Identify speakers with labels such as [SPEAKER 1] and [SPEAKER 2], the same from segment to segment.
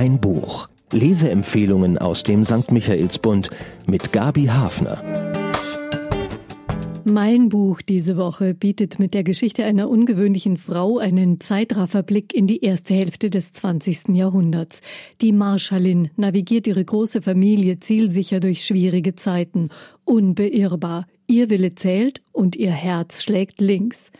[SPEAKER 1] Ein Buch. Leseempfehlungen aus dem St. Michaelsbund mit Gabi Hafner.
[SPEAKER 2] Mein Buch diese Woche bietet mit der Geschichte einer ungewöhnlichen Frau einen Zeitrafferblick in die erste Hälfte des 20. Jahrhunderts. Die Marschallin navigiert ihre große Familie zielsicher durch schwierige Zeiten, unbeirrbar. Ihr Wille zählt und ihr Herz schlägt links.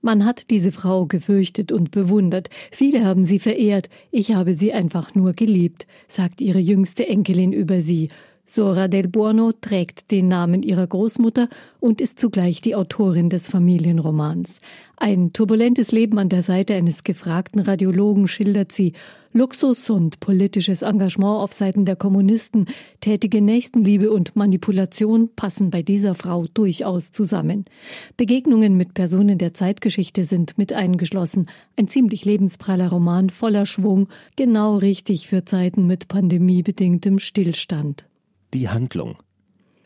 [SPEAKER 2] Man hat diese Frau gefürchtet und bewundert. Viele haben sie verehrt. Ich habe sie einfach nur geliebt, sagt ihre jüngste Enkelin über sie. Sora del Buono trägt den Namen ihrer Großmutter und ist zugleich die Autorin des Familienromans. Ein turbulentes Leben an der Seite eines gefragten Radiologen schildert sie. Luxus und politisches Engagement auf Seiten der Kommunisten, tätige Nächstenliebe und Manipulation passen bei dieser Frau durchaus zusammen. Begegnungen mit Personen der Zeitgeschichte sind mit eingeschlossen. Ein ziemlich lebenspraller Roman voller Schwung, genau richtig für Zeiten mit pandemiebedingtem Stillstand
[SPEAKER 1] die Handlung.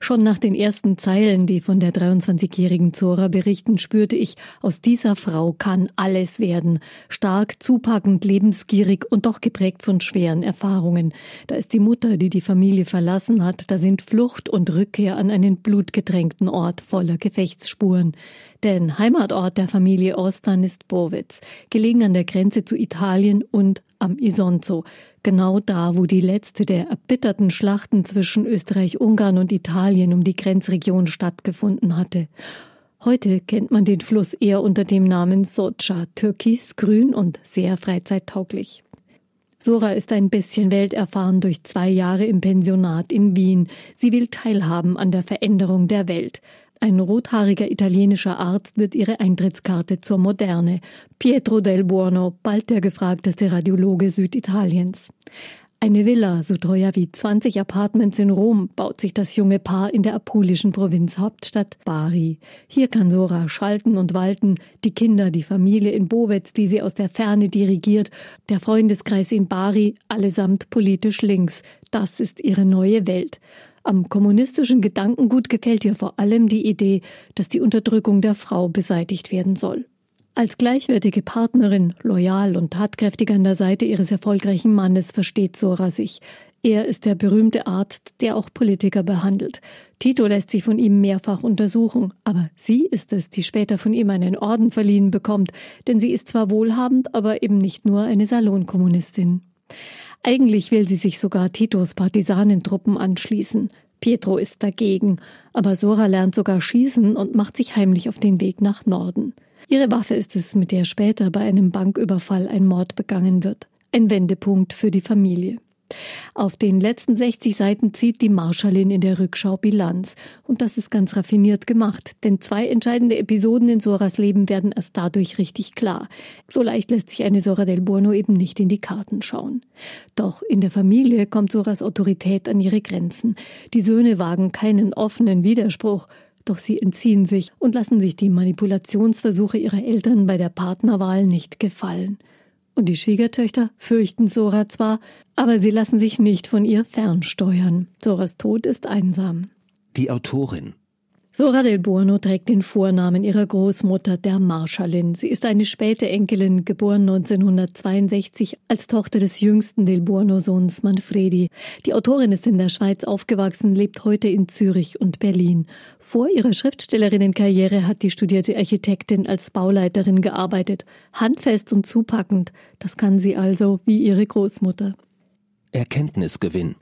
[SPEAKER 2] Schon nach den ersten Zeilen, die von der 23-jährigen Zora berichten, spürte ich, aus dieser Frau kann alles werden. Stark, zupackend, lebensgierig und doch geprägt von schweren Erfahrungen. Da ist die Mutter, die die Familie verlassen hat, da sind Flucht und Rückkehr an einen blutgetränkten Ort voller Gefechtsspuren. Denn Heimatort der Familie Ostan ist Bowitz, gelegen an der Grenze zu Italien und am Isonzo, genau da, wo die letzte der erbitterten Schlachten zwischen Österreich-Ungarn und Italien um die Grenzregion stattgefunden hatte. Heute kennt man den Fluss eher unter dem Namen Socha, türkisgrün und sehr freizeittauglich. Sora ist ein bisschen welterfahren durch zwei Jahre im Pensionat in Wien. Sie will teilhaben an der Veränderung der Welt. Ein rothaariger italienischer Arzt wird ihre Eintrittskarte zur Moderne. Pietro del Buono, bald der gefragteste Radiologe Süditaliens. Eine Villa, so teuer wie 20 Apartments in Rom, baut sich das junge Paar in der apulischen Provinzhauptstadt Bari. Hier kann Sora schalten und walten, die Kinder, die Familie in Bowetz, die sie aus der Ferne dirigiert, der Freundeskreis in Bari, allesamt politisch links. Das ist ihre neue Welt. Am kommunistischen Gedankengut gefällt ihr vor allem die Idee, dass die Unterdrückung der Frau beseitigt werden soll. Als gleichwertige Partnerin, loyal und tatkräftig an der Seite ihres erfolgreichen Mannes versteht Sora sich. Er ist der berühmte Arzt, der auch Politiker behandelt. Tito lässt sich von ihm mehrfach untersuchen, aber sie ist es, die später von ihm einen Orden verliehen bekommt, denn sie ist zwar wohlhabend, aber eben nicht nur eine Salonkommunistin. Eigentlich will sie sich sogar Titos Partisanentruppen anschließen. Pietro ist dagegen, aber Sora lernt sogar schießen und macht sich heimlich auf den Weg nach Norden. Ihre Waffe ist es, mit der später bei einem Banküberfall ein Mord begangen wird. Ein Wendepunkt für die Familie. Auf den letzten 60 Seiten zieht die Marschallin in der Rückschau Bilanz. Und das ist ganz raffiniert gemacht, denn zwei entscheidende Episoden in Soras Leben werden erst dadurch richtig klar. So leicht lässt sich eine Sora del Buono eben nicht in die Karten schauen. Doch in der Familie kommt Soras Autorität an ihre Grenzen. Die Söhne wagen keinen offenen Widerspruch. Doch sie entziehen sich und lassen sich die Manipulationsversuche ihrer Eltern bei der Partnerwahl nicht gefallen. Und die Schwiegertöchter fürchten Sora zwar, aber sie lassen sich nicht von ihr fernsteuern. Soras Tod ist einsam.
[SPEAKER 1] Die Autorin
[SPEAKER 2] Sora del Buono trägt den Vornamen ihrer Großmutter, der Marschallin. Sie ist eine späte Enkelin, geboren 1962 als Tochter des jüngsten del Buono-Sohns Manfredi. Die Autorin ist in der Schweiz aufgewachsen, lebt heute in Zürich und Berlin. Vor ihrer Schriftstellerinnenkarriere hat die studierte Architektin als Bauleiterin gearbeitet. Handfest und zupackend, das kann sie also wie ihre Großmutter.
[SPEAKER 1] Erkenntnisgewinn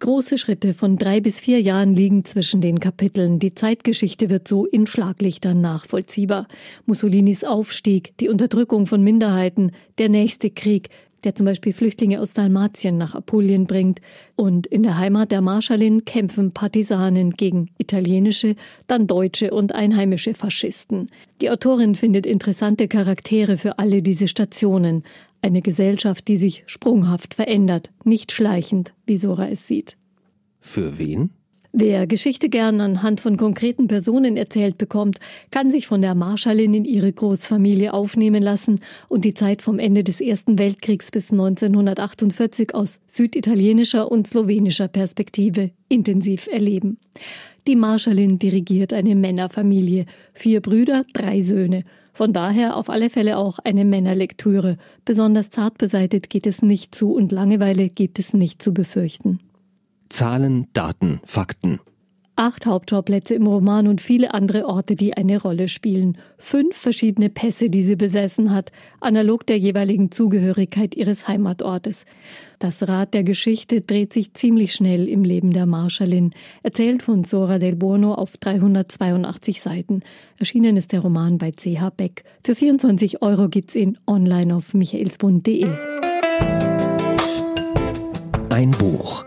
[SPEAKER 2] Große Schritte von drei bis vier Jahren liegen zwischen den Kapiteln. Die Zeitgeschichte wird so in Schlaglichtern nachvollziehbar. Mussolinis Aufstieg, die Unterdrückung von Minderheiten, der nächste Krieg, der zum Beispiel Flüchtlinge aus Dalmatien nach Apulien bringt. Und in der Heimat der Marschallin kämpfen Partisanen gegen italienische, dann deutsche und einheimische Faschisten. Die Autorin findet interessante Charaktere für alle diese Stationen. Eine Gesellschaft, die sich sprunghaft verändert, nicht schleichend, wie Sora es sieht.
[SPEAKER 1] Für wen?
[SPEAKER 2] Wer Geschichte gern anhand von konkreten Personen erzählt bekommt, kann sich von der Marschallin in ihre Großfamilie aufnehmen lassen und die Zeit vom Ende des Ersten Weltkriegs bis 1948 aus süditalienischer und slowenischer Perspektive intensiv erleben. Die Marschallin dirigiert eine Männerfamilie, vier Brüder, drei Söhne. Von daher auf alle Fälle auch eine Männerlektüre. Besonders zart beseitigt geht es nicht zu und Langeweile gibt es nicht zu befürchten.
[SPEAKER 1] Zahlen, Daten, Fakten.
[SPEAKER 2] Acht Hauptschauplätze im Roman und viele andere Orte, die eine Rolle spielen. Fünf verschiedene Pässe, die sie besessen hat, analog der jeweiligen Zugehörigkeit ihres Heimatortes. Das Rad der Geschichte dreht sich ziemlich schnell im Leben der Marschallin, erzählt von Sora del Buono auf 382 Seiten. Erschienen ist der Roman bei CH Beck. Für 24 Euro gibt's ihn online auf michaelsbund.de.
[SPEAKER 1] Ein Buch.